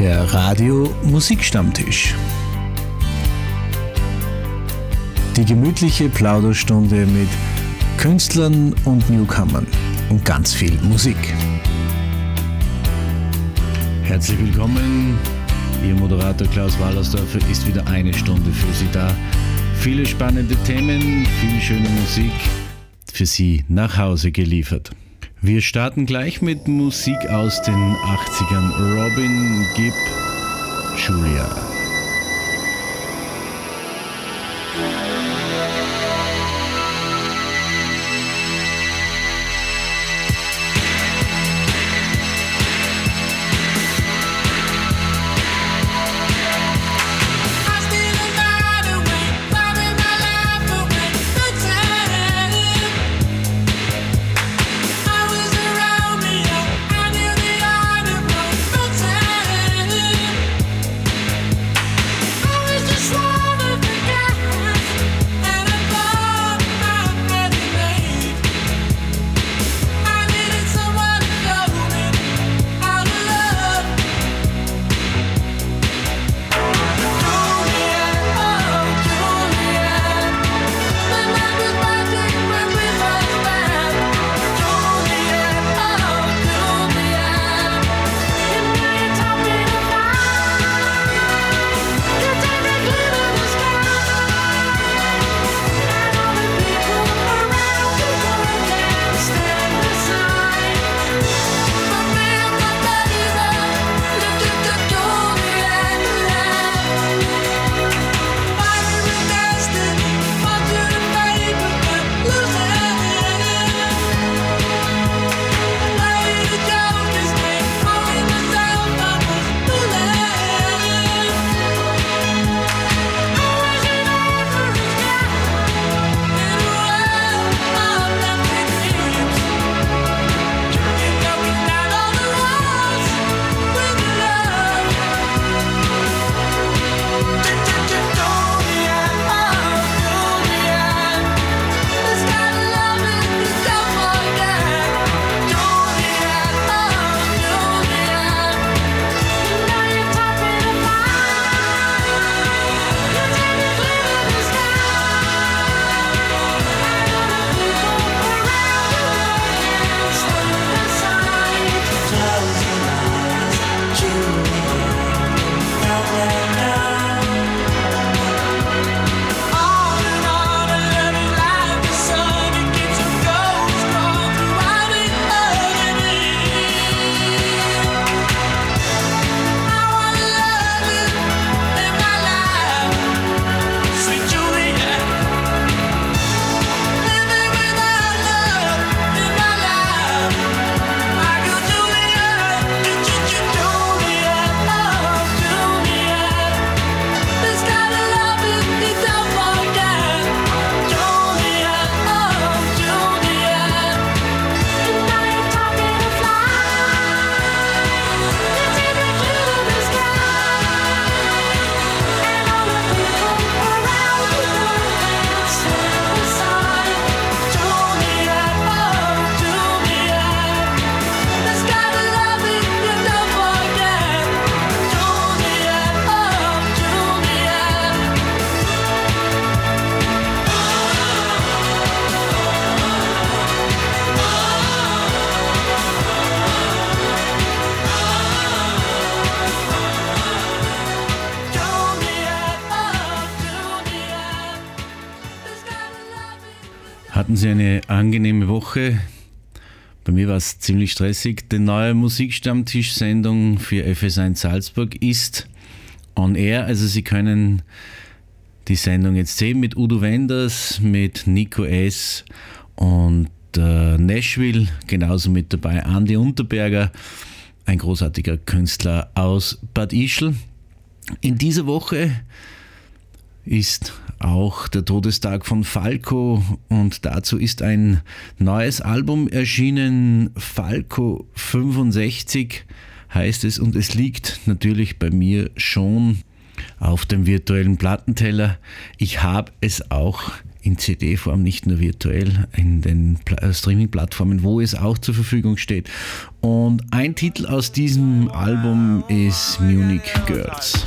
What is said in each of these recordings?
Der Radio Musikstammtisch. Die gemütliche Plauderstunde mit Künstlern und Newcomern und ganz viel Musik. Herzlich willkommen. Ihr Moderator Klaus Wallersdorfer ist wieder eine Stunde für Sie da. Viele spannende Themen, viel schöne Musik für Sie nach Hause geliefert. Wir starten gleich mit Musik aus den 80ern. Robin Gibb, Julia. Sie eine angenehme Woche? Bei mir war es ziemlich stressig. Die neue Musikstammtisch-Sendung für FS1 Salzburg ist on air. Also Sie können die Sendung jetzt sehen mit Udo Wenders, mit Nico S. und äh, Nashville, genauso mit dabei Andy Unterberger, ein großartiger Künstler aus Bad Ischl. In dieser Woche ist auch der Todestag von Falco und dazu ist ein neues Album erschienen, Falco 65 heißt es und es liegt natürlich bei mir schon auf dem virtuellen Plattenteller. Ich habe es auch in CD-Form, nicht nur virtuell, in den äh, Streaming-Plattformen, wo es auch zur Verfügung steht. Und ein Titel aus diesem Album ist Munich Girls.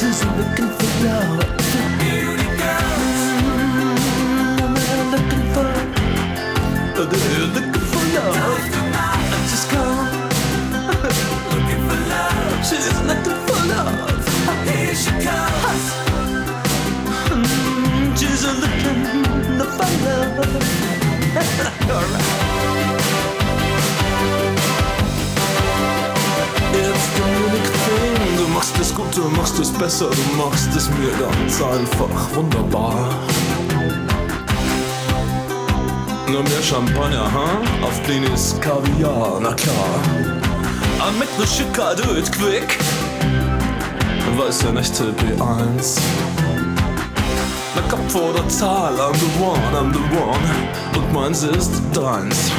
just looking for love. Beauty girls. Mm, looking for love. They're looking for love. I'm just come. looking for love. She's looking for love. Here she comes. Mm, she's looking for love. All right. Du machst es gut, du machst es besser, du machst es mir ganz einfach wunderbar. Nur mehr Champagner, ha? Huh? Auf den ist Kaviar, na klar. Ah, mit ne Schicade, it quick. Weiße Nächte B1. Na Kopf oder Zahl, I'm the one, I'm the one. Und meins ist deins.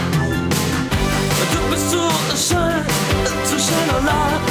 Du bist so schön, zu schön allein.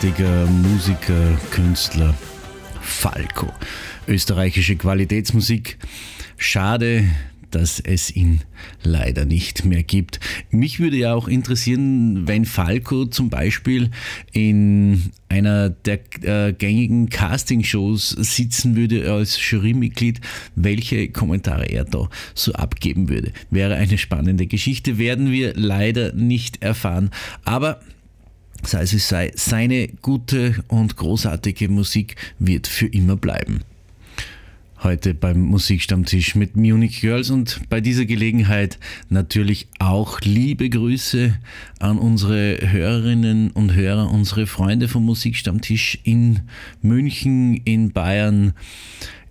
großartiger Musiker, Künstler, Falco. Österreichische Qualitätsmusik. Schade, dass es ihn leider nicht mehr gibt. Mich würde ja auch interessieren, wenn Falco zum Beispiel in einer der äh, gängigen Castingshows sitzen würde als Jurymitglied, welche Kommentare er da so abgeben würde. Wäre eine spannende Geschichte, werden wir leider nicht erfahren. Aber sei es sei, seine gute und großartige Musik wird für immer bleiben. heute beim Musikstammtisch mit Munich Girls und bei dieser Gelegenheit natürlich auch liebe Grüße an unsere Hörerinnen und Hörer, unsere Freunde vom Musikstammtisch in München, in Bayern,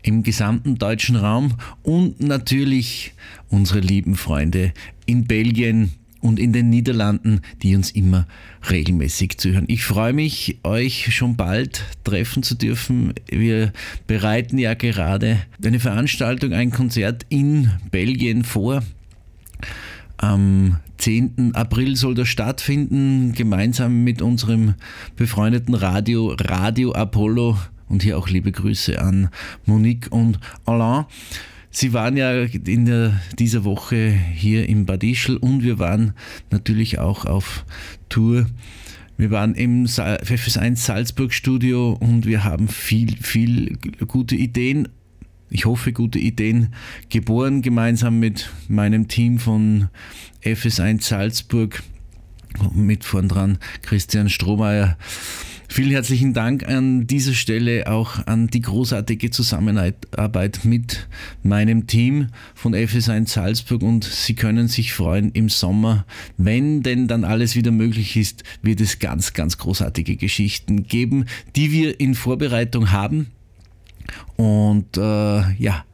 im gesamten deutschen Raum und natürlich unsere lieben Freunde in Belgien, und in den Niederlanden, die uns immer regelmäßig zuhören. Ich freue mich, euch schon bald treffen zu dürfen. Wir bereiten ja gerade eine Veranstaltung, ein Konzert in Belgien vor. Am 10. April soll das stattfinden, gemeinsam mit unserem befreundeten Radio, Radio Apollo. Und hier auch liebe Grüße an Monique und Alain. Sie waren ja in der, dieser Woche hier im Bad Ischl und wir waren natürlich auch auf Tour. Wir waren im FS1 Salzburg Studio und wir haben viel, viel gute Ideen, ich hoffe, gute Ideen geboren, gemeinsam mit meinem Team von FS1 Salzburg, mit vorn dran Christian Strohmeier. Vielen herzlichen Dank an dieser Stelle auch an die großartige Zusammenarbeit mit meinem Team von FS1 Salzburg und Sie können sich freuen im Sommer, wenn denn dann alles wieder möglich ist, wird es ganz, ganz großartige Geschichten geben, die wir in Vorbereitung haben. Und äh, ja,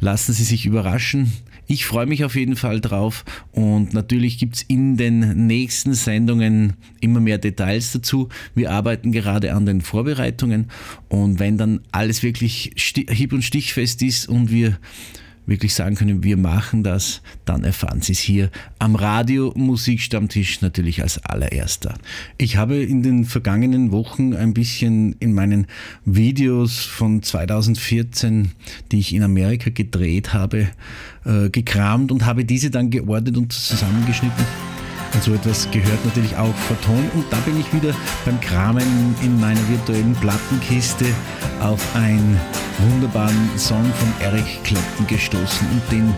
lassen Sie sich überraschen. Ich freue mich auf jeden Fall drauf und natürlich gibt es in den nächsten Sendungen immer mehr Details dazu. Wir arbeiten gerade an den Vorbereitungen und wenn dann alles wirklich hieb- und stichfest ist und wir wirklich sagen können, wir machen das, dann erfahren Sie es hier am Radio Musikstammtisch natürlich als allererster. Ich habe in den vergangenen Wochen ein bisschen in meinen Videos von 2014, die ich in Amerika gedreht habe, äh, gekramt und habe diese dann geordnet und zusammengeschnitten und so etwas gehört natürlich auch vertont. Und da bin ich wieder beim Kramen in meiner virtuellen Plattenkiste auf einen wunderbaren Song von Eric Clapton gestoßen. Und den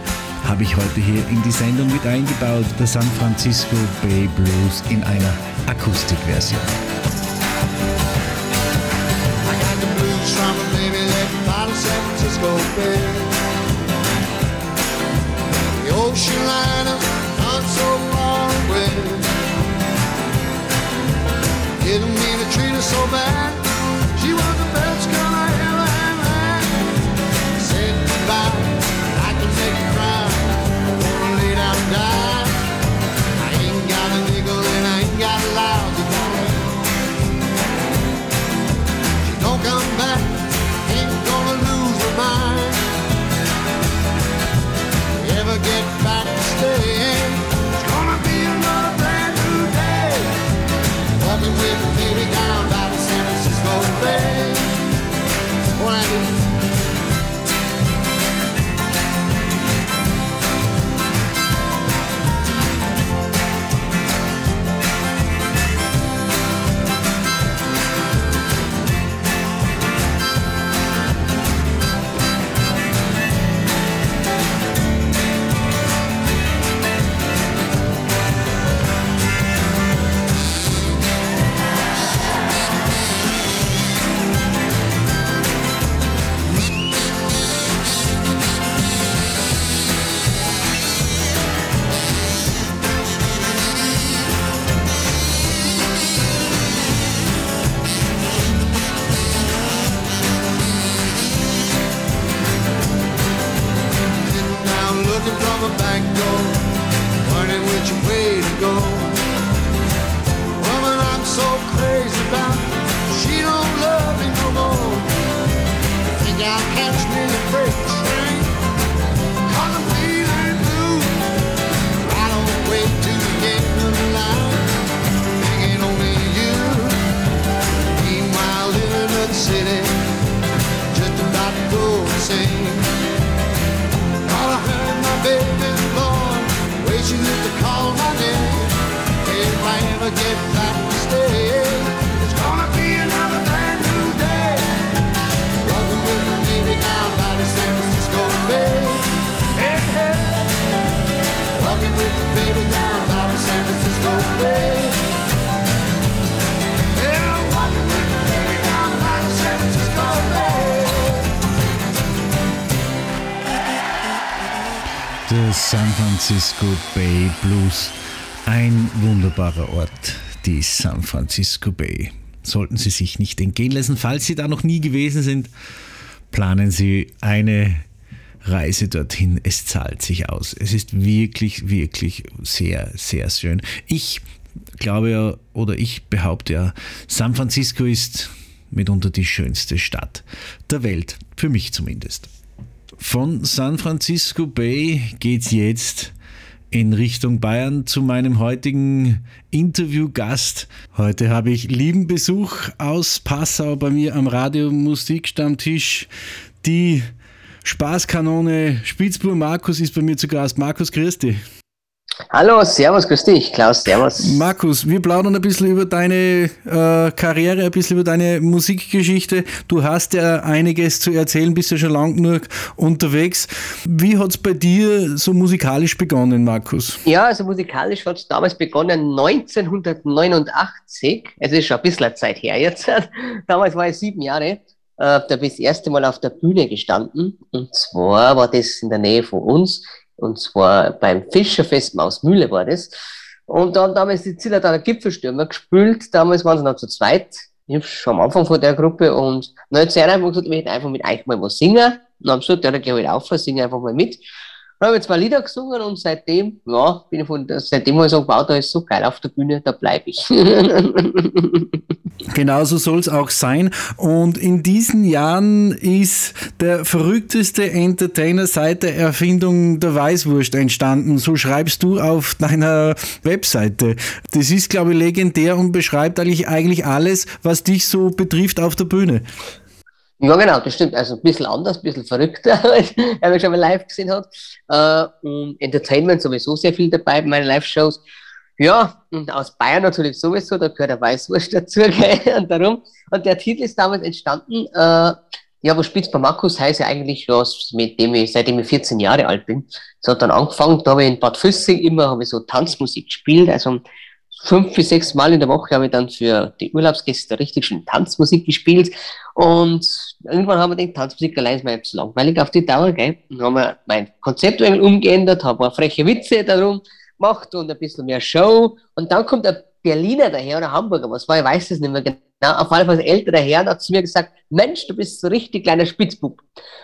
habe ich heute hier in die Sendung mit eingebaut. Der San Francisco Bay Blues in einer Akustikversion. Bay. The ocean liner, not so far Didn't mean to treat her so bad. Die San Francisco Bay. Sollten Sie sich nicht entgehen lassen, falls Sie da noch nie gewesen sind, planen Sie eine Reise dorthin. Es zahlt sich aus. Es ist wirklich, wirklich sehr, sehr schön. Ich glaube ja, oder ich behaupte ja, San Francisco ist mitunter die schönste Stadt der Welt, für mich zumindest. Von San Francisco Bay geht's jetzt in Richtung Bayern zu meinem heutigen Interviewgast. Heute habe ich lieben Besuch aus Passau bei mir am Radio Musikstammtisch. Die Spaßkanone Spitzbur Markus ist bei mir zu Gast. Markus, grüß dich. Hallo, servus, grüß dich, Klaus, servus. Markus, wir plaudern ein bisschen über deine äh, Karriere, ein bisschen über deine Musikgeschichte. Du hast ja einiges zu erzählen, bist ja schon lang genug unterwegs. Wie hat es bei dir so musikalisch begonnen, Markus? Ja, also musikalisch hat es damals begonnen 1989, es ist schon ein bisschen Zeit her jetzt. damals war ich sieben Jahre, äh, da bin ich das erste Mal auf der Bühne gestanden und zwar war das in der Nähe von uns und zwar beim Fischerfest Mausmühle war das. Und dann damals die Zillertaler Gipfelstürmer gespielt. Damals waren sie noch zu zweit. Ich schon am Anfang von der Gruppe und dann hat sie einfach gesagt, ich möchte einfach mit euch mal was singen. Und dann haben sie gesagt, ja, dann geh halt auf, sing einfach mal mit. Dann habe ich zwei Lieder gesungen und seitdem, ja, bin ich von, seitdem habe ich gesagt, wow, da ist so geil auf der Bühne, da bleibe ich. Genauso soll es auch sein. Und in diesen Jahren ist der verrückteste Entertainer seit der Erfindung der Weißwurst entstanden. So schreibst du auf deiner Webseite. Das ist, glaube ich, legendär und beschreibt eigentlich, eigentlich alles, was dich so betrifft auf der Bühne. Ja, genau, das stimmt. Also ein bisschen anders, ein bisschen verrückter, als er schon mal live gesehen hat. Äh, und Entertainment sowieso sehr viel dabei bei meinen Live-Shows. Ja, und aus Bayern natürlich sowieso, da gehört der Weißwurst dazu, gell? und darum. Und der Titel ist damals entstanden, äh, ja, wo Spitz bei Markus heißt ja eigentlich, ja, mit dem ich, seitdem ich 14 Jahre alt bin. So hat dann angefangen, da habe ich in Bad Füssing immer, habe ich so Tanzmusik gespielt, also fünf bis sechs Mal in der Woche habe ich dann für die Urlaubsgäste richtig schön Tanzmusik gespielt. Und irgendwann haben wir den Tanzmusik allein ist mir jetzt langweilig auf die Dauer, gell? Dann haben wir mein Konzept umgeändert, habe ein freche Witze darum gemacht und ein bisschen mehr Show. Und dann kommt der Berliner daher oder Hamburger, was war, ich weiß es nicht mehr genau. Auf jeden Fall älterer Herr hat zu mir gesagt, Mensch, du bist so richtig kleiner Spitzbub.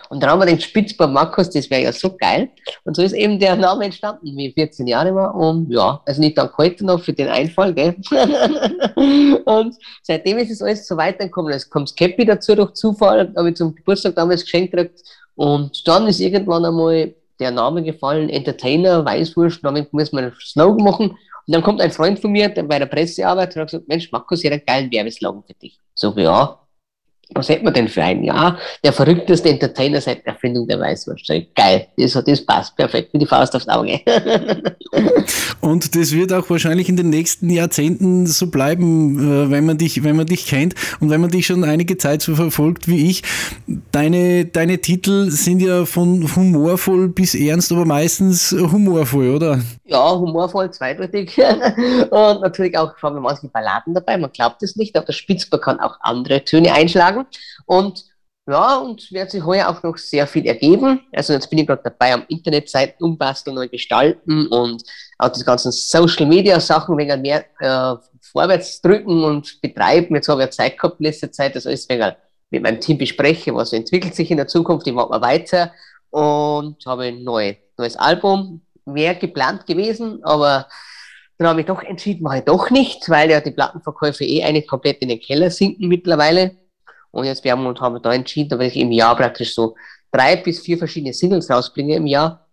Und dann haben wir den Spitzbub Markus, das wäre ja so geil. Und so ist eben der Name entstanden, wie ich 14 Jahre war. Und ja, also nicht danke heute noch für den Einfall, gell. und seitdem ist es alles so weitergekommen. Es kommt Cappy dazu durch Zufall, habe ich zum Geburtstag damals geschenkt gekriegt. Und dann ist irgendwann einmal der Name gefallen, Entertainer, Weißwurst, damit muss man einen Slogan machen. Und dann kommt ein Freund von mir, der bei der Pressearbeit, und hat gesagt, Mensch, Markus, ich hätte einen geilen Werbeslogan für dich. So, ja, was hätten wir denn für einen? Ja, der verrückteste Entertainer seit der Erfindung der Weißwurst. Geil, das, das passt perfekt, wie die Faust aufs Auge. Und das wird auch wahrscheinlich in den nächsten Jahrzehnten so bleiben, äh, wenn man dich, wenn man dich kennt und wenn man dich schon einige Zeit so verfolgt wie ich. Deine, deine Titel sind ja von humorvoll bis ernst, aber meistens humorvoll, oder? Ja, humorvoll, zweideutig. und natürlich auch vor allem manche Balladen dabei. Man glaubt es nicht, aber der Spitzbar kann auch andere Töne einschlagen. Und ja, und wird sich heuer auch noch sehr viel ergeben. Also jetzt bin ich gerade dabei, am Internetseiten umbasteln, neu gestalten und auch die ganzen Social Media Sachen wegen mehr äh, vorwärts drücken und betreiben. Jetzt habe ich Zeit gehabt, letzte Zeit, das alles wegen mit meinem Team bespreche, was entwickelt sich in der Zukunft, ich mache mal weiter und habe ein neu, neues Album, wäre geplant gewesen, aber dann habe ich doch entschieden, mache ich doch nicht, weil ja die Plattenverkäufe eh eine komplett in den Keller sinken mittlerweile. Und jetzt wir haben uns haben da entschieden, dass ich im Jahr praktisch so drei bis vier verschiedene Singles rausbringe im Jahr.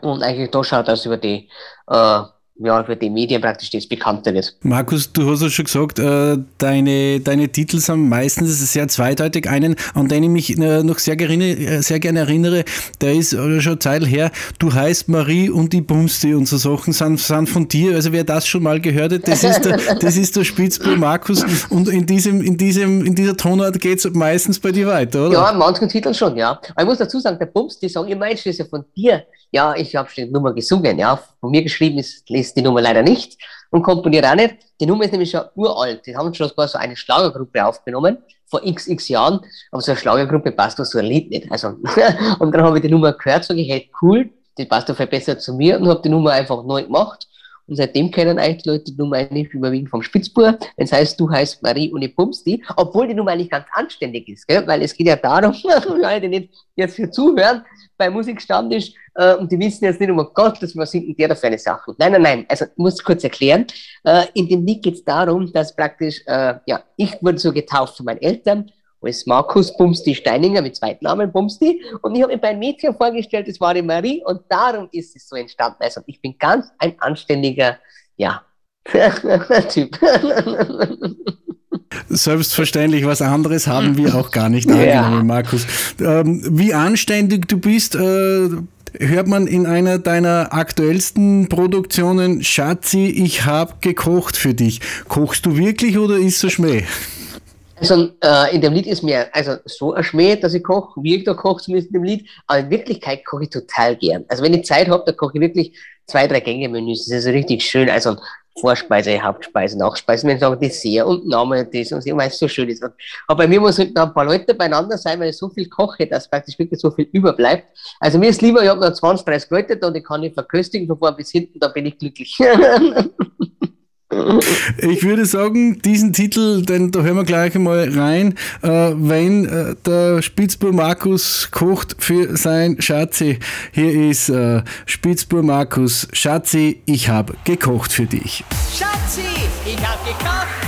Und eigentlich da schaut das über die äh, ja, für die Medien praktisch das bekannter wird. Markus, du hast ja schon gesagt, äh, deine, deine Titel sind meistens sehr zweideutig. Einen, an den ich mich äh, noch sehr, gerne, äh, sehr gerne erinnere, der ist schon Zeit her, du heißt Marie und die Bumsti und so Sachen sind, sind von dir. Also wer das schon mal gehört hat, das ist der, das ist der Spitzbull Markus und in, diesem, in, diesem, in dieser Tonart geht es meistens bei dir weiter, oder? Ja, in manchen Titeln schon, ja. Aber ich muss dazu sagen, der Bumsti sagen immer, das ist ja von dir. Ja, ich habe schon die Nummer gesungen, ja. Von mir geschrieben ist, ist die Nummer leider nicht und komponiert auch nicht. Die Nummer ist nämlich schon uralt. Die haben schon sogar so eine Schlagergruppe aufgenommen vor xx Jahren, aber so eine Schlagergruppe passt doch so ein Lied nicht. Also, und dann habe ich die Nummer gehört, sage ich, hey, cool, die passt auf besser zu mir und habe die Nummer einfach neu gemacht. Und seitdem kennen eigentlich die Leute die Nummer eigentlich überwiegend vom Spitzbur. Wenn es heißt, du heißt Marie und ich pumpst die, obwohl die Nummer eigentlich ganz anständig ist, gell? weil es geht ja darum, die nicht jetzt hier zuhören, bei Musikstammtisch, äh, und die wissen jetzt nicht, um Gottes, was sind denn der da für eine Sache? Nein, nein, nein, also ich muss kurz erklären. Äh, in dem Lied geht es darum, dass praktisch, äh, ja, ich wurde so getauft von meinen Eltern, als Markus Bumsti Steininger mit zweiten Namen Bumsti. Und ich habe mir bei einem Mädchen vorgestellt, das war die Marie. Und darum ist es so entstanden. Also ich bin ganz ein anständiger, ja, Typ. Selbstverständlich, was anderes haben wir auch gar nicht angenommen, ja. Markus. Ähm, wie anständig du bist, äh, hört man in einer deiner aktuellsten Produktionen, Schatzi, ich hab gekocht für dich. Kochst du wirklich oder ist so Schmäh? Also äh, in dem Lied ist mir also so ein Schmäh, dass ich koche, wie ich da koche zumindest in dem Lied, aber in Wirklichkeit koche ich total gern. Also wenn ich Zeit habe, dann koche ich wirklich zwei, drei Gänge-Menüs. Das ist richtig schön. Also Vorspeise, Hauptspeise, Nachspeise, wenn ich sage Dessert und Name das und so, weil es so schön ist. Aber bei mir muss halt noch ein paar Leute beieinander sein, weil ich so viel koche, dass praktisch wirklich so viel überbleibt. Also mir ist lieber, ich habe noch 20, 30 Leute da und ich kann nicht verköstigen von vorn bis hinten, da bin ich glücklich. Ich würde sagen, diesen Titel, denn da hören wir gleich einmal rein, äh, wenn äh, der Spitzbur Markus kocht für sein Schatzi. Hier ist äh, Spitzbur Markus. Schatzi, ich habe gekocht für dich. Schatzi, ich habe gekocht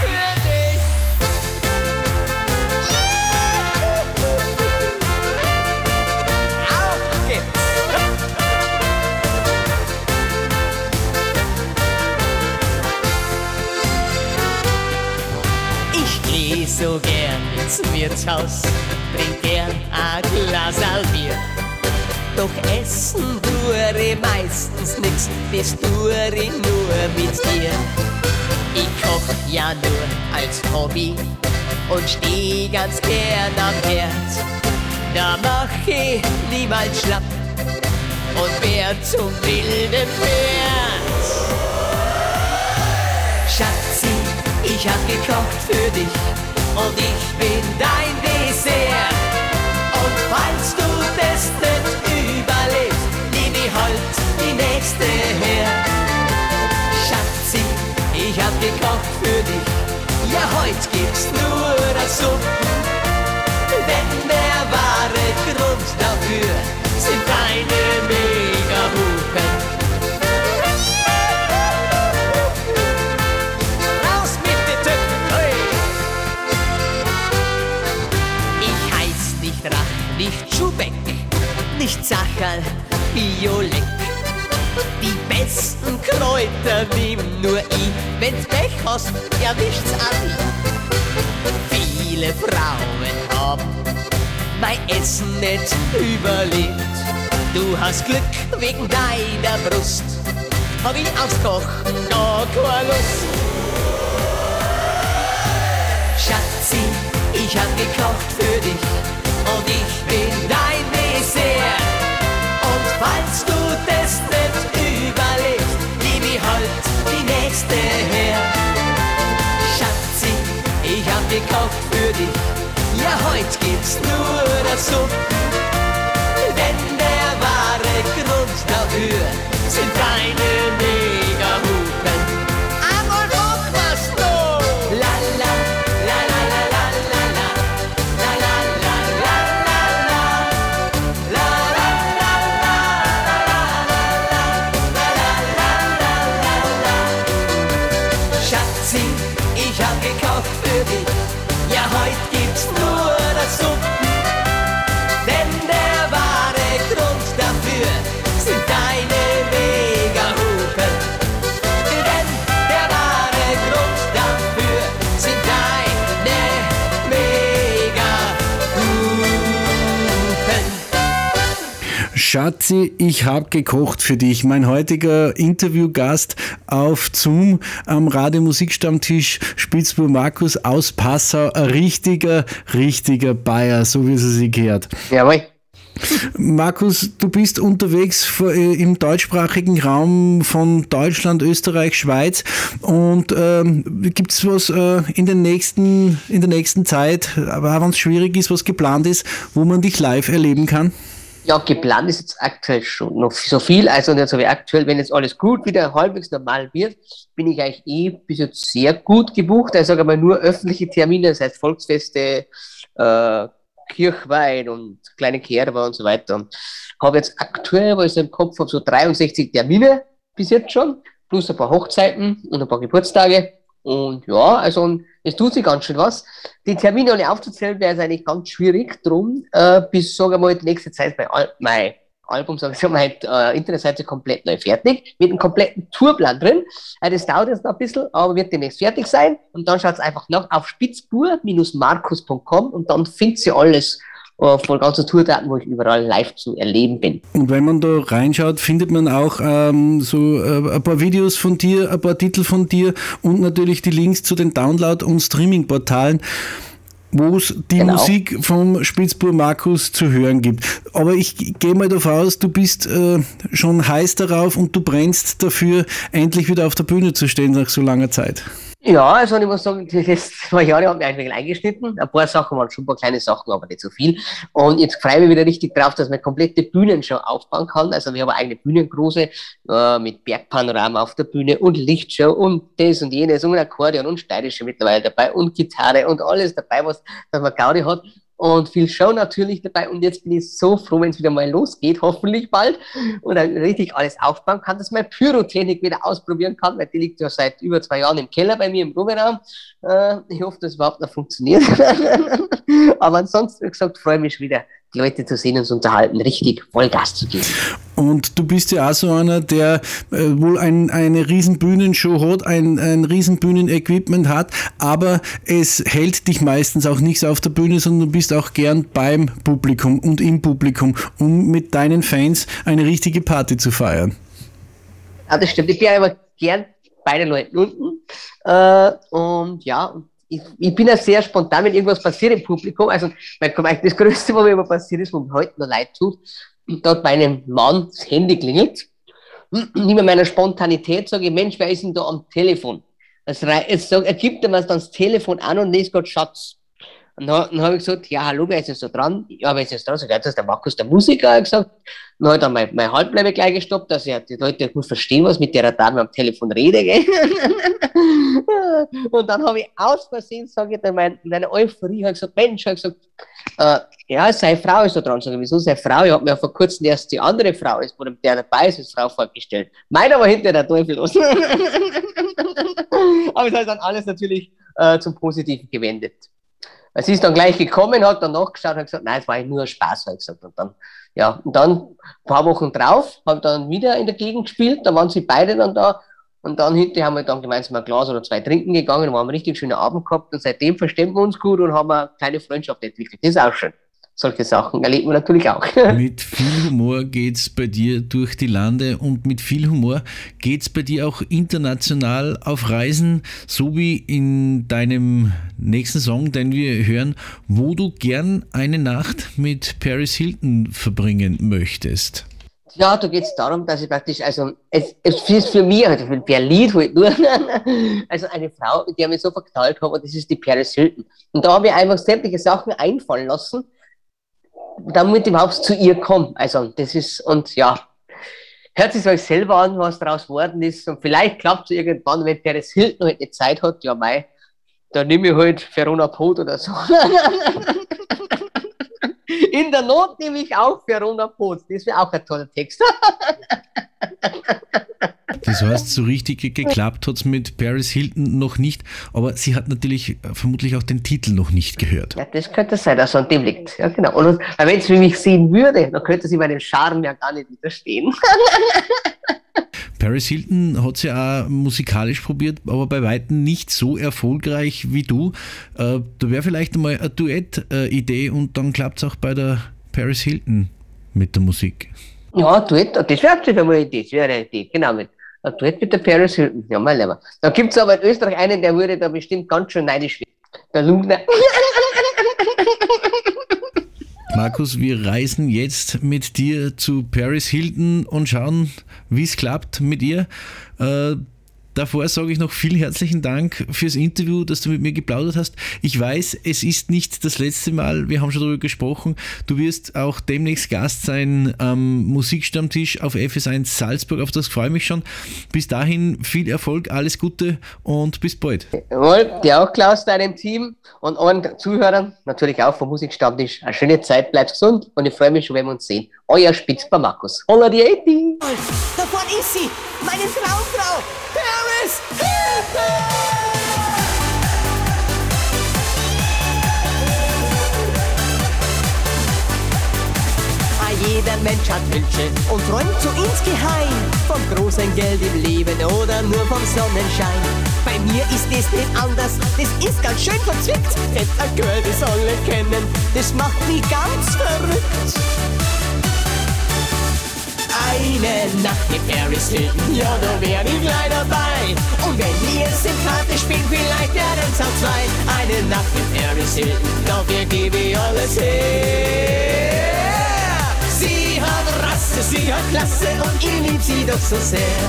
so gern ins Wirtshaus, trink gern ein Glas Bier. Doch essen tue meistens nix, das tue nur mit dir. Ich koch ja nur als Hobby und steh ganz gern am Herd. Da mach ich niemals schlapp und wär zum wilden Pferd. Schatzi, ich hab gekocht für dich und ich bin dein Dessert. Und falls du das nicht überlebst, nimm ich halt die nächste her. Schatzi, ich hab gekocht für dich, ja heute gibt's nur das Suppen. Denn der wahre Grund dafür sind deine Mega-Hupen. Sacherl, Biolek. Die besten Kräuter nimm nur ich, wenn's Pech hast, erwischt's an. Viele Frauen haben mein Essen nicht überlebt. Du hast Glück wegen deiner Brust, hab ich aufs Kochen gar keine Lust. Schatzi, ich hab gekocht für dich und ich bin dein Dessert. Falls du das nicht überlebst, gib ich halt die nächste her. Schatzi, ich hab gekocht für dich, ja heute gibt's nur das Suppen. Denn der wahre Grund dafür sind deine Schatzi, ich habe gekocht für dich. Mein heutiger Interviewgast auf Zoom am Radiomusikstammtisch Spitzbur Markus aus Passau. Ein richtiger, richtiger Bayer, so wie es sich gehört. Jawohl. Markus, du bist unterwegs äh, im deutschsprachigen Raum von Deutschland, Österreich, Schweiz und ähm, gibt es was äh, in, den nächsten, in der nächsten Zeit, aber wenn es schwierig ist, was geplant ist, wo man dich live erleben kann? Ja, geplant ist jetzt aktuell schon noch so viel. Also jetzt habe ich aktuell, wenn jetzt alles gut wieder halbwegs normal wird, bin ich eigentlich eh bis jetzt sehr gut gebucht. Also sage mal nur öffentliche Termine, das heißt Volksfeste, äh, Kirchwein und kleine Kerber und so weiter. Und habe jetzt aktuell, weil ich so im Kopf habe, so 63 Termine bis jetzt schon, plus ein paar Hochzeiten und ein paar Geburtstage. Und ja, also es tut sich ganz schön was. Die Termine alle aufzuzählen wäre eigentlich ganz schwierig. Drum, äh, bis, sagen wir mal, die nächste Zeit mein, Al mein Album, sage ich meine äh, Internetseite komplett neu fertig, mit einem kompletten Tourplan drin. Äh, das dauert jetzt noch ein bisschen, aber wird demnächst fertig sein. Und dann schaut es einfach nach auf spitzbur-markus.com und dann findet ihr alles von ganzen Tourdaten, wo ich überall live zu erleben bin. Und wenn man da reinschaut, findet man auch ähm, so äh, ein paar Videos von dir, ein paar Titel von dir und natürlich die Links zu den Download- und Streaming-Portalen wo es die genau. Musik vom Spitzbur Markus zu hören gibt. Aber ich gehe mal davon aus, du bist äh, schon heiß darauf und du brennst dafür, endlich wieder auf der Bühne zu stehen nach so langer Zeit. Ja, also ich muss sagen, die letzten zwei Jahre haben wir wenig eingeschnitten. Ein paar Sachen waren schon ein paar kleine Sachen, aber nicht so viel. Und jetzt freue ich mich wieder richtig drauf, dass man komplette Bühnenshow aufbauen kann. Also wir haben eigene Bühnengroße äh, mit Bergpanorama auf der Bühne und Lichtshow und das und jenes und Akkordeon und Steirische mittlerweile dabei und Gitarre und alles dabei, was dass man Gaudi hat und viel Show natürlich dabei. Und jetzt bin ich so froh, wenn es wieder mal losgeht, hoffentlich bald, und dann richtig alles aufbauen kann, dass man Pyrotechnik wieder ausprobieren kann, weil die liegt ja seit über zwei Jahren im Keller bei mir im Proberaum. Äh, ich hoffe, dass überhaupt noch funktioniert. Aber ansonsten, wie gesagt, freue ich mich wieder, die Leute zu sehen und zu unterhalten, richtig Vollgas zu geben. Und du bist ja auch so einer, der äh, wohl ein, eine riesen Bühnenshow hat, ein, ein riesen Bühnenequipment hat, aber es hält dich meistens auch nicht auf der Bühne, sondern du bist auch gern beim Publikum und im Publikum, um mit deinen Fans eine richtige Party zu feiern. Ja, das stimmt. Ich bin immer gern bei den Leuten unten. Äh, und ja, ich, ich, bin ja sehr spontan, wenn irgendwas passiert im Publikum. Also das Größte, was mir immer passiert ist, wo mir heute noch leid tut, da hat meinem Mann das Handy klingelt. Mehr meiner Spontanität sage ich, Mensch, wer ist denn da am Telefon? Es, es er gibt ihm dann das Telefon an und liest gerade Schatz. Und dann, dann habe ich gesagt, ja, hallo, wer ist jetzt so dran? Ja, wer ist jetzt dran? So, das ist der Markus, der Musiker, hat gesagt. Dann habe ich dann mein, mein Halbbleibe gleich gestoppt, dass ich die Leute gut verstehen, was mit der Dame am Telefon rede. Und dann habe ich aus Versehen, sage ich dann, mein, meine Euphorie, habe gesagt, Mensch, habe gesagt, äh, ja, seine Frau ist da dran. Sag wieso seine Frau? Ich habe mir vor kurzem erst die andere Frau, ist, wo der dabei ist, als Frau vorgestellt. Meiner war hinter der Teufel los. Aber es hat dann alles natürlich äh, zum Positiven gewendet. Sie ist dann gleich gekommen, hat dann nachgeschaut und gesagt, nein, es war nur Spaß, hat gesagt. Und dann, ja, und dann ein paar Wochen drauf, habe dann wieder in der Gegend gespielt, da waren sie beide dann da. Und dann hinterher haben wir dann gemeinsam ein Glas oder zwei trinken gegangen und haben einen richtig schönen Abend gehabt. Und seitdem verstehen wir uns gut und haben eine kleine Freundschaft entwickelt. Das ist auch schön solche Sachen erlebt man natürlich auch. Mit viel Humor geht es bei dir durch die Lande und mit viel Humor geht es bei dir auch international auf Reisen, so wie in deinem nächsten Song, den wir hören, wo du gern eine Nacht mit Paris Hilton verbringen möchtest. Ja, da geht es darum, dass ich praktisch, also es, es ist für mich, also für Berlin halt nur, also eine Frau, die mich so verknallt habe, und das ist die Paris Hilton. Und da habe ich einfach sämtliche Sachen einfallen lassen, damit ich überhaupt zu ihr komme. Also das ist, und ja, hört sich euch selber an, was daraus geworden ist. Und vielleicht klappt es irgendwann, wenn Paris Hilton halt nicht Zeit hat, ja mei, dann nehme ich halt Verona Pot oder so. In der Not nehme ich auch Verona Pot. Das wäre auch ein toller Text. Das heißt, so richtig geklappt hat es mit Paris Hilton noch nicht, aber sie hat natürlich äh, vermutlich auch den Titel noch nicht gehört. Ja, das könnte sein, dass an dem liegt. Ja, genau. Und wenn sie mich sehen würde, dann könnte sie meinem Charme ja gar nicht widerstehen. Paris Hilton hat sie auch musikalisch probiert, aber bei weitem nicht so erfolgreich wie du. Äh, da wäre vielleicht einmal eine Duett-Idee und dann klappt es auch bei der Paris Hilton mit der Musik. Ja, Duett, das wäre eine Idee, das wäre eine Idee, genau. Mit ein Duett mit der Paris Hilton. Ja, mein Lieber. Da gibt es aber in Österreich einen, der würde da bestimmt ganz schön neidisch werden. Der Lugner. Markus, wir reisen jetzt mit dir zu Paris Hilton und schauen, wie es klappt mit ihr. Äh, Davor sage ich noch vielen herzlichen Dank fürs Interview, dass du mit mir geplaudert hast. Ich weiß, es ist nicht das letzte Mal, wir haben schon darüber gesprochen. Du wirst auch demnächst Gast sein am Musikstammtisch auf FS1 Salzburg, auf das freue ich mich schon. Bis dahin viel Erfolg, alles Gute und bis bald. Jawohl, dir auch Klaus, deinem Team und allen Zuhörern, natürlich auch vom Musikstammtisch. Eine schöne Zeit, bleib gesund und ich freue mich schon, wenn wir uns sehen. Euer Spitzbar Markus. Holla die 80! Vorne ist sie, meine Traumfrau, Paris Ah, Jeder Mensch hat Wünsche und träumt so insgeheim vom großen Geld im Leben oder nur vom Sonnenschein. Bei mir ist es nicht anders, das ist ganz schön verzwickt. Denn ein Girl, das alle kennen, das macht mich ganz verrückt. Eine Nacht in Paris Hilton, ja, da wär ich gleich dabei. Und wenn ihr sympathisch spielt, vielleicht werden's auch zwei. Eine Nacht in Paris Hilton, dafür gebe ich alles her. Sie hat Rasse, sie hat Klasse und ich lieb sie doch so sehr.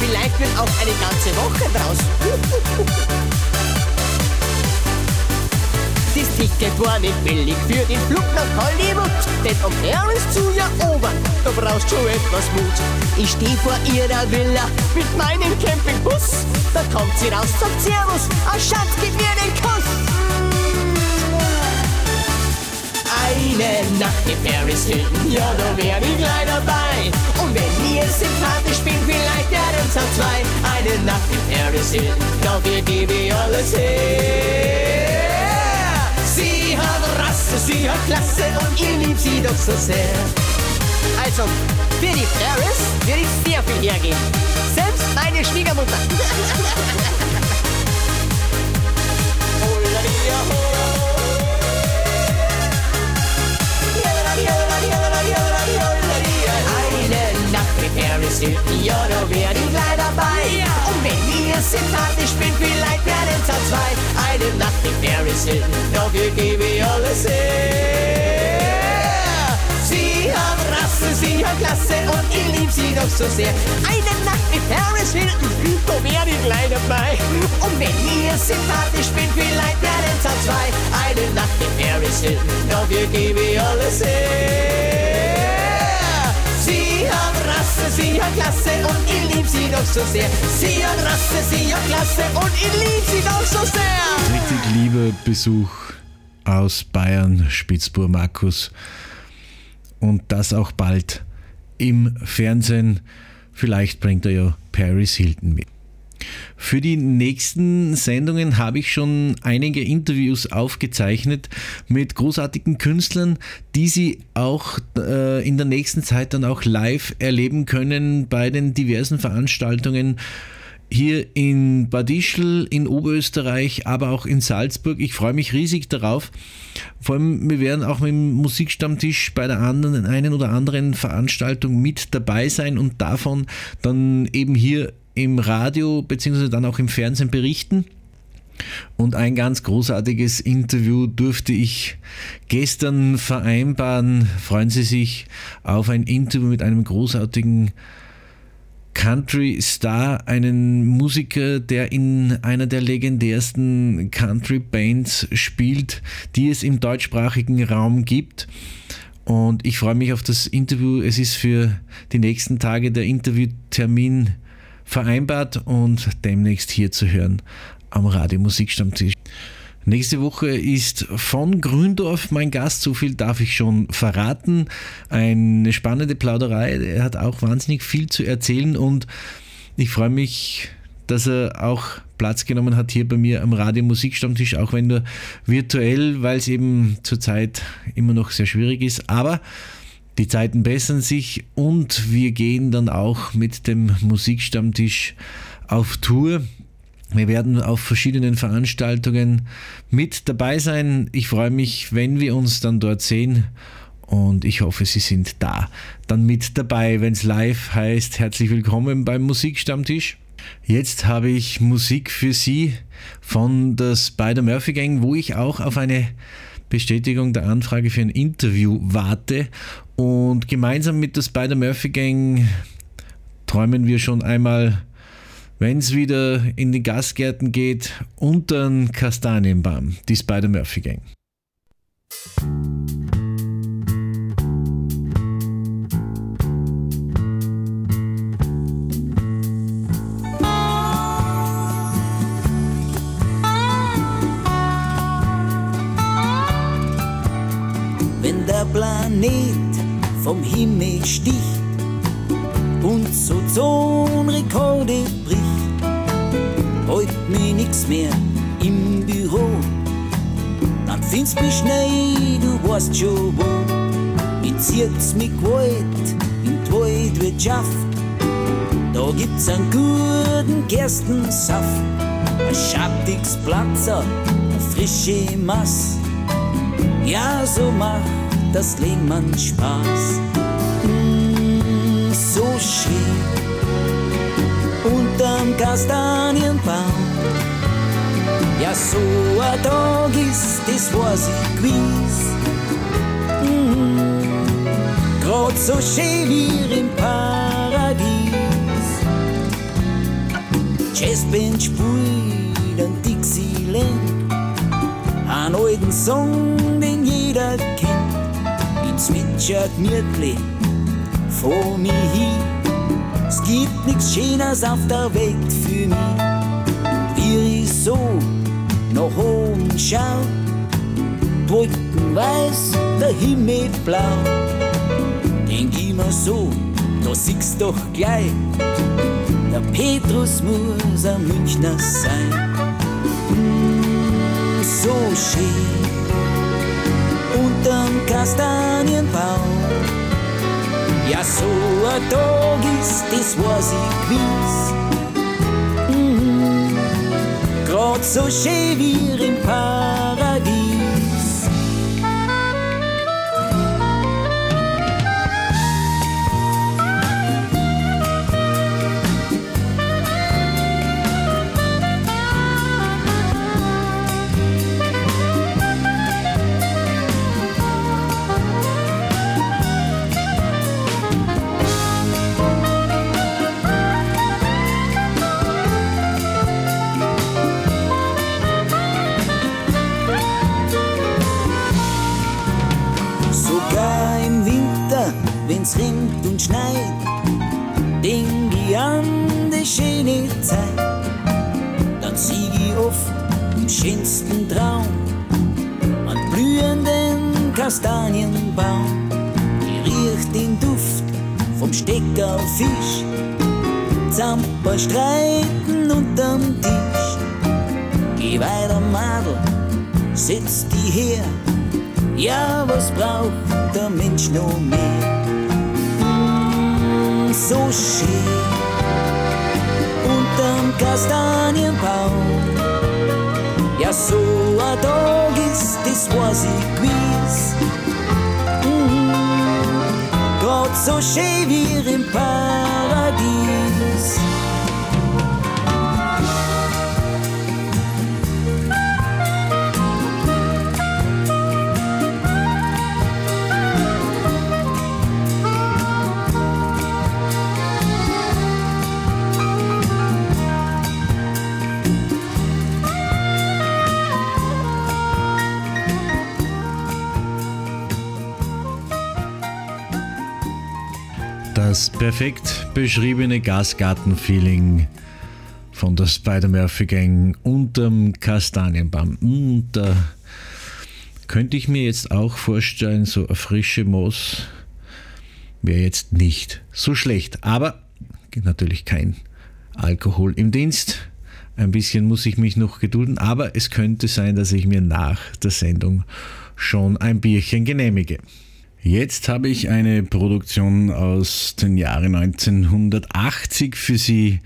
Vielleicht wird auch eine ganze Woche draus. Das Ticket war nicht billig für den Flug nach Hollywood, denn um Paris zu erobern, da brauchst schon etwas Mut. Ich steh vor ihrer Villa mit meinem Campingbus, da kommt sie raus, sagt Servus, ah Schatz, gib mir den Kuss. Eine Nacht in Paris Hilton, ja, da wär ich gleich dabei. Und wenn ihr sympathisch bin, vielleicht werden's auch zwei. Eine Nacht in Paris Hilton, dafür gebe ich alles her. Sie hat Rasse, sie hat Klasse und ich lieb sie doch so sehr. Also, für die Paris würde ich sehr viel hergeben. Selbst meine Schwiegermutter. Eine Nacht in Paris Hilton, ja, da wär ich gleich dabei. Und wenn ihr sympathisch bin, vielleicht werden's auch zwei. Eine Nacht in Paris Hilton, dafür gebe ich sie doch so sehr. Eine Nacht in Paris Hilton, da wär ich gleich dabei. Und wenn ihr sympathisch bin, vielleicht werden's auch zwei. Eine Nacht in Paris Hilton, dafür gebe ich alles her. Sie hat Rasse, sie hat Klasse und ich lieb sie doch so sehr. Sie hat Rasse, sie hat Klasse und ich lieb sie doch so sehr. Richtig lieber Besuch aus Bayern, Spitzbur Markus. Und das auch bald im Fernsehen. Vielleicht bringt er ja Paris Hilton mit. Für die nächsten Sendungen habe ich schon einige Interviews aufgezeichnet mit großartigen Künstlern, die Sie auch äh, in der nächsten Zeit dann auch live erleben können bei den diversen Veranstaltungen hier in Bad Ischl, in Oberösterreich, aber auch in Salzburg. Ich freue mich riesig darauf. Vor allem, wir werden auch mit dem Musikstammtisch bei der anderen, einen oder anderen Veranstaltung mit dabei sein und davon dann eben hier im Radio bzw. dann auch im Fernsehen berichten. Und ein ganz großartiges Interview durfte ich gestern vereinbaren. Freuen Sie sich auf ein Interview mit einem großartigen Country Star, einen Musiker, der in einer der legendärsten Country Bands spielt, die es im deutschsprachigen Raum gibt. Und ich freue mich auf das Interview. Es ist für die nächsten Tage der Interviewtermin vereinbart und demnächst hier zu hören am Radio Musikstammtisch. Nächste Woche ist von Gründorf mein Gast, so viel darf ich schon verraten. Eine spannende Plauderei, er hat auch wahnsinnig viel zu erzählen und ich freue mich, dass er auch Platz genommen hat hier bei mir am Radio Musikstammtisch, auch wenn nur virtuell, weil es eben zurzeit immer noch sehr schwierig ist. Aber die Zeiten bessern sich und wir gehen dann auch mit dem Musikstammtisch auf Tour. Wir werden auf verschiedenen Veranstaltungen mit dabei sein. Ich freue mich, wenn wir uns dann dort sehen und ich hoffe, Sie sind da. Dann mit dabei, wenn es live heißt, herzlich willkommen beim Musikstammtisch. Jetzt habe ich Musik für Sie von der Spider Murphy Gang, wo ich auch auf eine Bestätigung der Anfrage für ein Interview warte. Und gemeinsam mit der Spider Murphy Gang träumen wir schon einmal wenn es wieder in die Gastgärten geht, unter den Kastanienbaum, die Spider-Murphy Gang. Wenn der Planet vom Himmel sticht, und so Zonrekorde bricht, heut mir nix mehr im Büro. Dann findest mich schnell, du weißt schon wo. Ich zieh's mit Gewalt in die Waldwirtschaft. Da gibt's einen guten Gerstensaft, ein schattiges Platzer, eine frische Mass. Ja, so macht das Leben Spaß so schön unterm Kastanienbaum. Ja, so ein Tag ist, das was ich gewiss. Mhm. Grad so schön wie im Paradies. Jazzband spielt ein Dixieland, einen alten Song, den jeder kennt. Ich zwitschert gemütlich vor mir hin. Es gibt nichts Schönes auf der Welt für mich. Wie ich so nach oben schau, Wolken weiß, der Himmel blau. Denk immer so, da siehst doch gleich, der Petrus muss ein Münchner sein. Mm, so schön unterm Kastanienbaum ja, so ein Tag ist das, was ich gewiss. Mhm. Grad so schön wie im Paradies. Vom Steckerfisch, Zamper streiten unterm Tisch. Geh weiter, Madel, setz die her, ja, was braucht der Mensch noch mehr? so schön unterm Kastanienbaum. Ja, so ein Tag ist das, was ich gewiss. So schön wie im Paradies. Das perfekt beschriebene Gasgarten-Feeling von der Spider-Murphy Gang unterm Kastanienbaum. Und da könnte ich mir jetzt auch vorstellen, so eine frische Moos wäre jetzt nicht so schlecht. Aber natürlich kein Alkohol im Dienst. Ein bisschen muss ich mich noch gedulden, aber es könnte sein, dass ich mir nach der Sendung schon ein Bierchen genehmige. Jetzt habe ich eine Produktion aus den Jahren 1980 für Sie.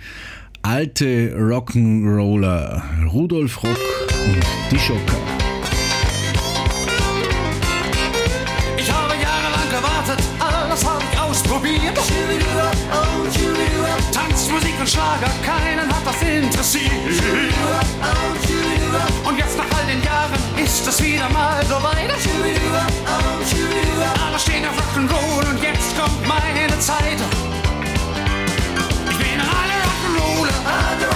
Alte Rock'n'Roller, Rudolf Rock und die Schocker. Ich habe jahrelang gewartet, alles habe ich ausprobiert. Tanzmusik und Schlager, keinen hat das interessiert. Wieder mal so weit. Alle stehen auf Rock'n'Roll und jetzt kommt meine Zeit. Ich bin alle Rock'n'Roller.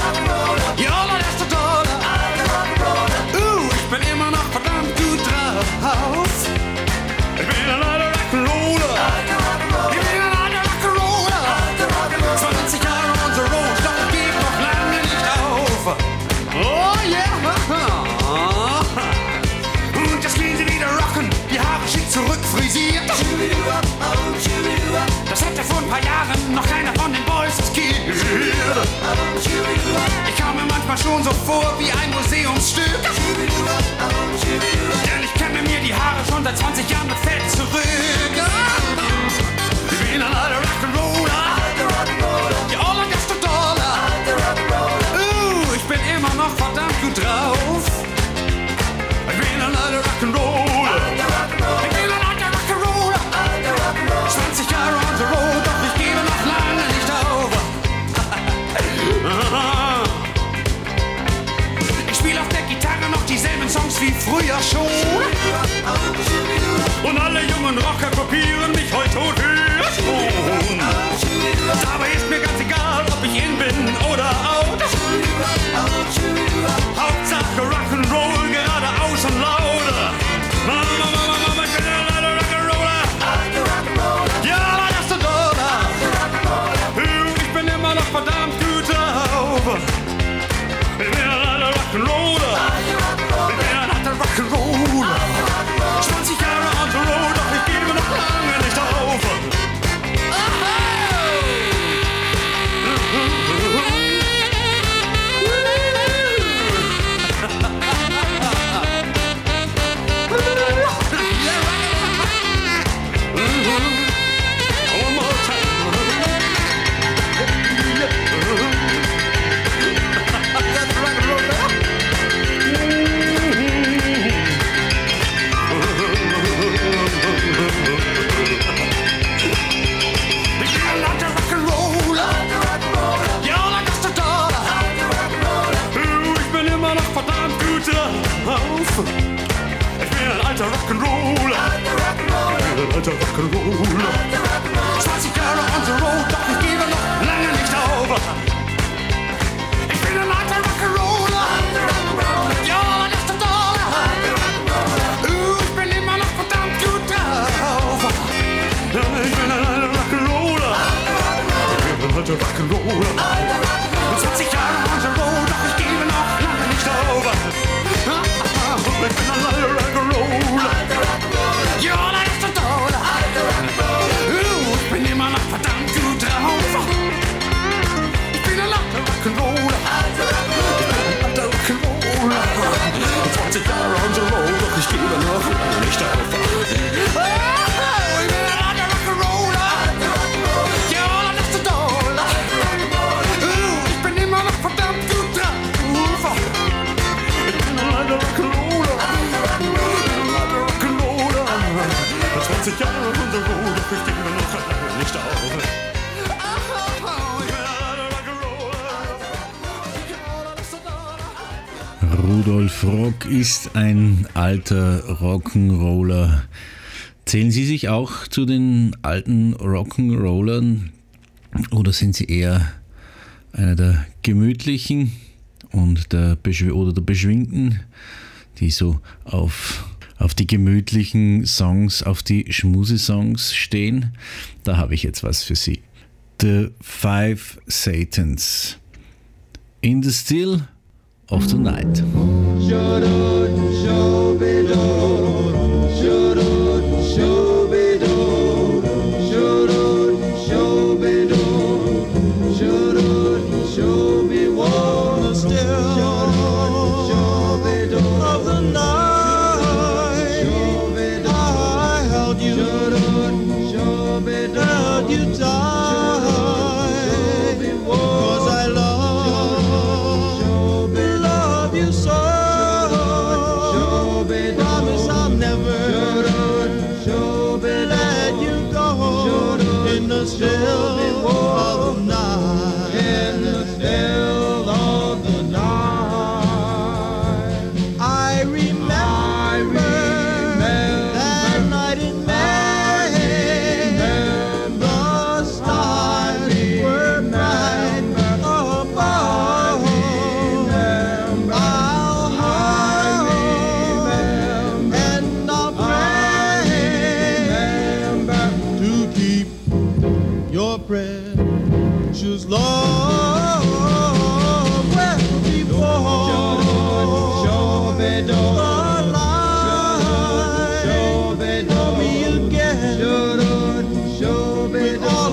Zwei Jahren noch keiner von den Boys ist Kiel. Ich kam mir manchmal schon so vor wie ein Museumsstück. Denn ich kämme mir die Haare schon seit 20 Jahren mit Fett zurück. Ich bin ein alter Rock'n'Roller. Ja, all I got dollar. Uh, ich bin immer noch verdammt gut drauf. Ich bin ein alter Rock'n'Roller. Wie früher schon. Und alle jungen Rocker kopieren mich heute wie schon. Dabei ist mir ganz egal, ob ich in bin oder out. Hauptsache Rock'n'Roll, Rudolf Rock ist ein alter Rock'n'Roller. Zählen Sie sich auch zu den alten Rock'n'Rollern oder sind Sie eher einer der gemütlichen und der oder der beschwingten, die so auf, auf die gemütlichen Songs, auf die Schmusesongs stehen? Da habe ich jetzt was für Sie. The Five Satans. In the Still of the Night.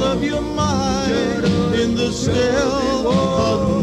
of your mind in the still of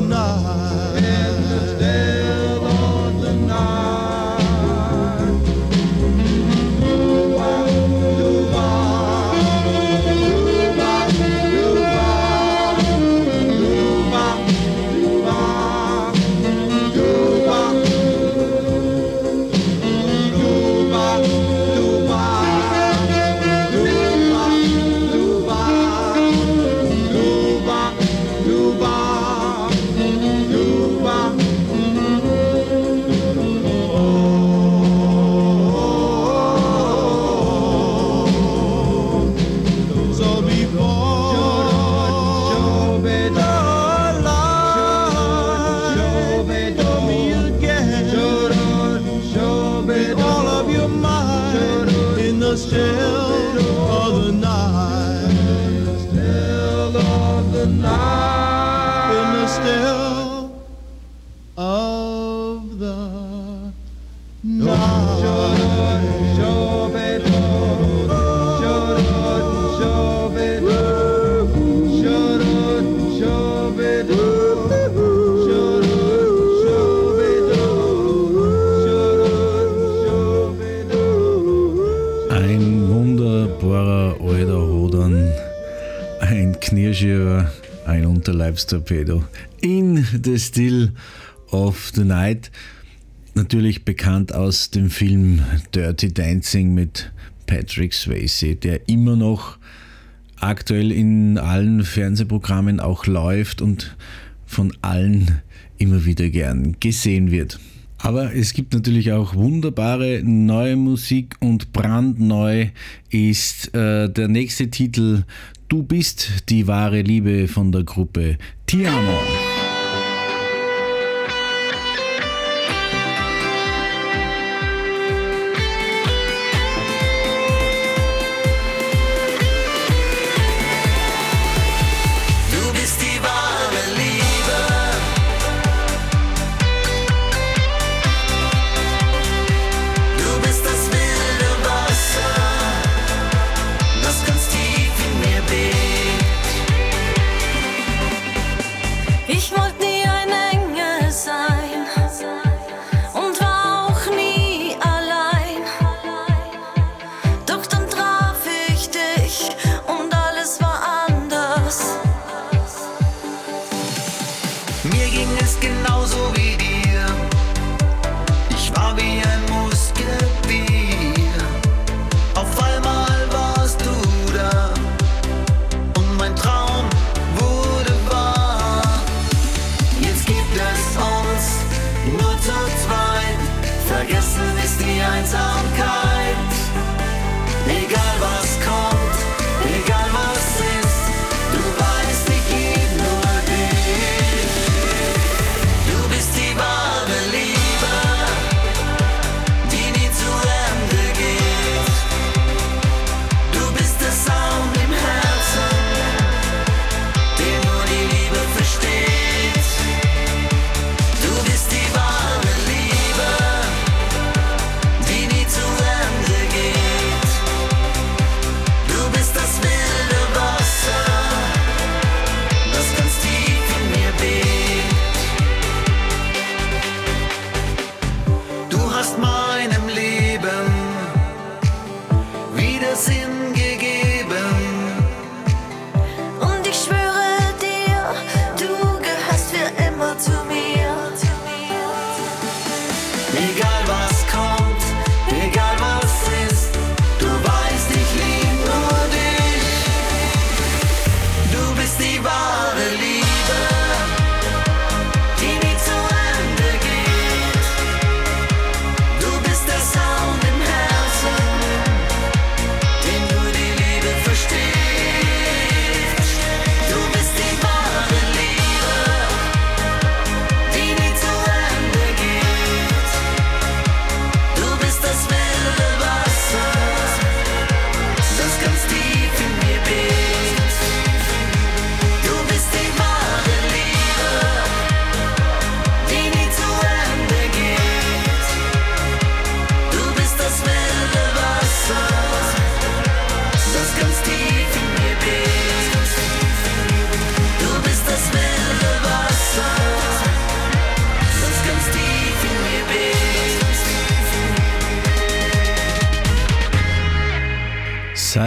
ein Unterleibstorpedo. In the Still of the Night. Natürlich bekannt aus dem Film Dirty Dancing mit Patrick Swayze, der immer noch aktuell in allen Fernsehprogrammen auch läuft und von allen immer wieder gern gesehen wird. Aber es gibt natürlich auch wunderbare neue Musik und brandneu ist äh, der nächste Titel Du bist die wahre Liebe von der Gruppe Tiamo.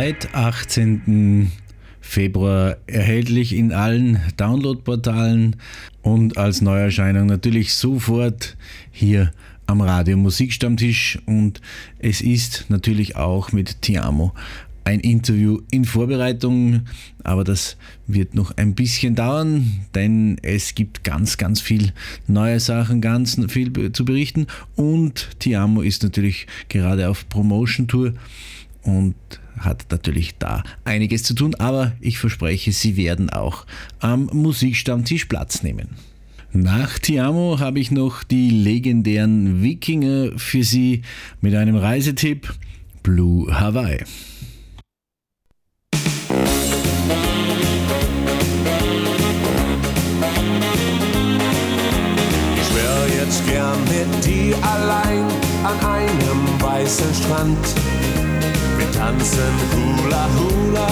Seit 18. Februar erhältlich in allen Downloadportalen und als Neuerscheinung natürlich sofort hier am Radio Musikstammtisch und es ist natürlich auch mit Tiamo ein Interview in Vorbereitung, aber das wird noch ein bisschen dauern, denn es gibt ganz, ganz viel neue Sachen, ganz viel zu berichten und Tiamo ist natürlich gerade auf Promotion Tour und hat natürlich da einiges zu tun, aber ich verspreche, sie werden auch am Musikstammtisch Platz nehmen. Nach Tiamo habe ich noch die legendären Wikinger für Sie mit einem Reisetipp Blue Hawaii. Ich wär jetzt gern mit dir allein an einem weißen Strand. Tanzen Hula Hula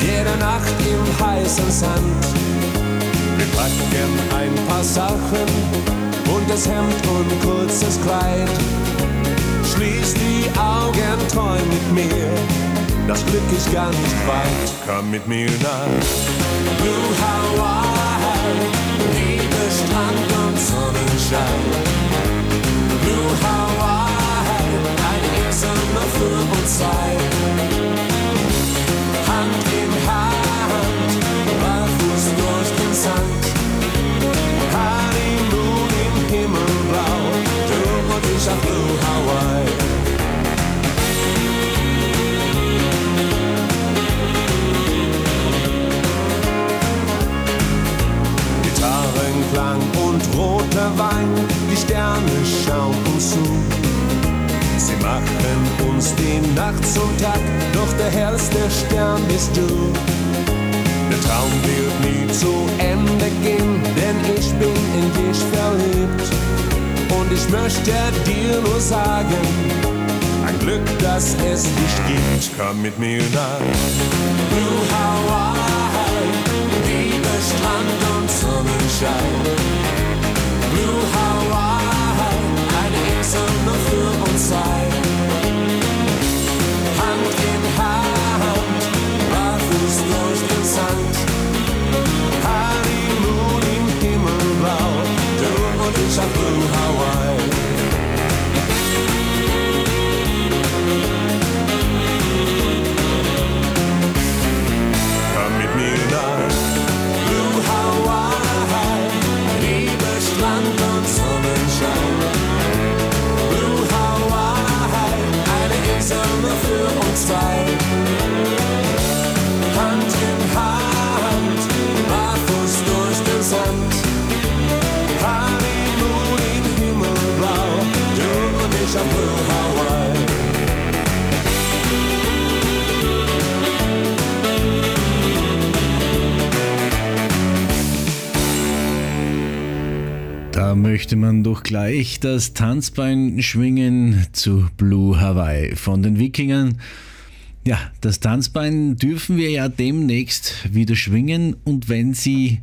jede Nacht im heißen Sand. Wir packen ein paar Sachen, buntes Hemd und kurzes Kleid. Schließ die Augen, träum mit mir das Glück ist gar nicht weit. Komm mit mir nach Blue Hawaii, Liebe, Strand und Sonnenschein. Blue Hawaii, nur für uns zwei. Hand in Hand, barfuß durch den Sand. Honeymoon im Himmelblau, du und ich auf Blue Hawaii. Gitarrenklang und roter Wein, die Sterne schauen uns zu. Machen uns die Nacht zum Tag, doch der hellste Stern bist du. Der Traum wird nie zu Ende gehen, denn ich bin in dich verliebt. Und ich möchte dir nur sagen, ein Glück, dass es dich gibt. Komm mit mir nach gleich das Tanzbein schwingen zu Blue Hawaii von den Wikingern. Ja, das Tanzbein dürfen wir ja demnächst wieder schwingen und wenn Sie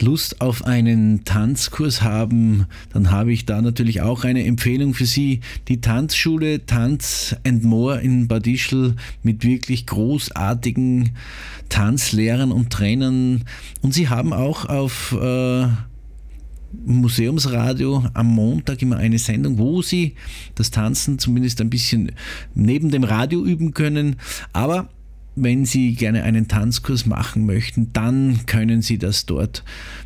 Lust auf einen Tanzkurs haben, dann habe ich da natürlich auch eine Empfehlung für Sie. Die Tanzschule Tanz and More in Bad Ischl mit wirklich großartigen Tanzlehrern und Trainern. Und Sie haben auch auf äh, Museumsradio am Montag immer eine Sendung, wo Sie das Tanzen zumindest ein bisschen neben dem Radio üben können. Aber wenn Sie gerne einen Tanzkurs machen möchten, dann können Sie das dort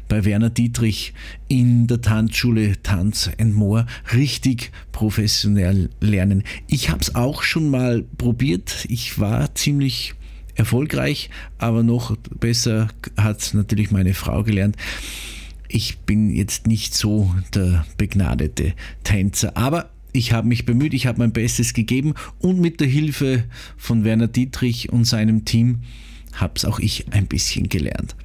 bei Werner Dietrich in der Tanzschule Tanz and More richtig professionell lernen. Ich habe es auch schon mal probiert. Ich war ziemlich erfolgreich, aber noch besser hat natürlich meine Frau gelernt ich bin jetzt nicht so der begnadete Tänzer, aber ich habe mich bemüht, ich habe mein Bestes gegeben und mit der Hilfe von Werner Dietrich und seinem Team habe es auch ich ein bisschen gelernt.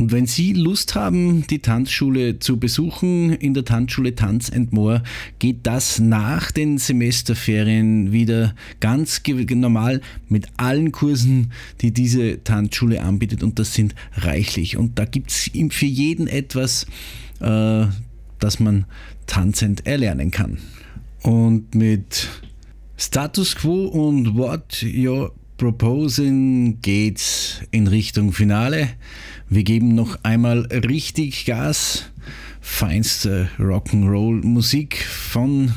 Und wenn Sie Lust haben, die Tanzschule zu besuchen, in der Tanzschule Tanz and More, geht das nach den Semesterferien wieder ganz normal mit allen Kursen, die diese Tanzschule anbietet. Und das sind reichlich. Und da gibt es für jeden etwas, äh, das man tanzend erlernen kann. Und mit Status Quo und What You're Proposing geht's in Richtung Finale. Wir geben noch einmal richtig Gas. Feinste Rock'n'Roll Musik von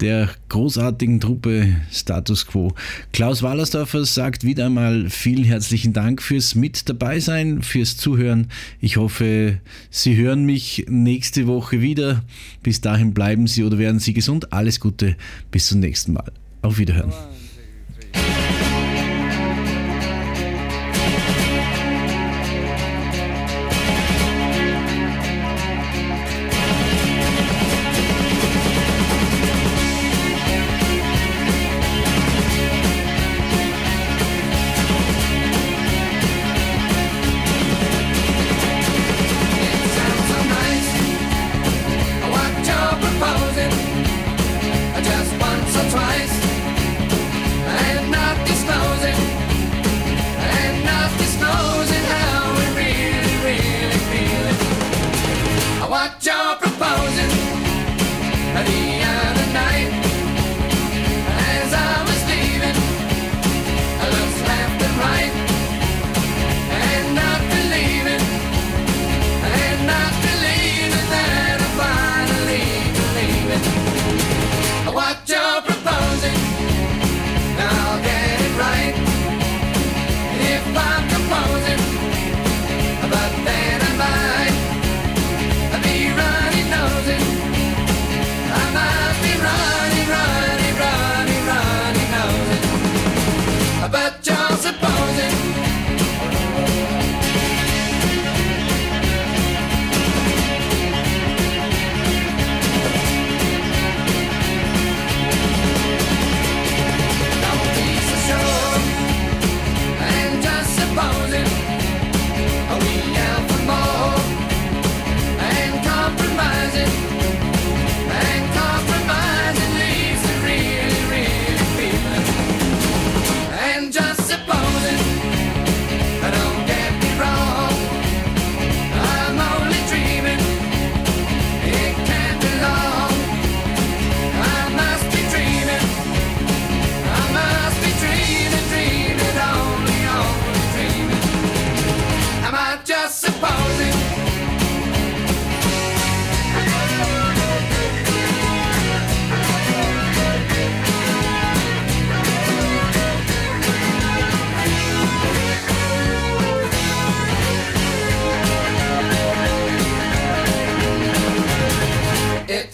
der großartigen Truppe Status Quo. Klaus Wallersdorfer sagt wieder einmal vielen herzlichen Dank fürs Mit dabei sein, fürs Zuhören. Ich hoffe, Sie hören mich nächste Woche wieder. Bis dahin bleiben Sie oder werden Sie gesund. Alles Gute, bis zum nächsten Mal. Auf Wiederhören.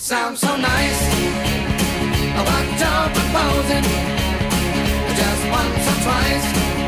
Sounds so nice. What you're proposing, just once or twice.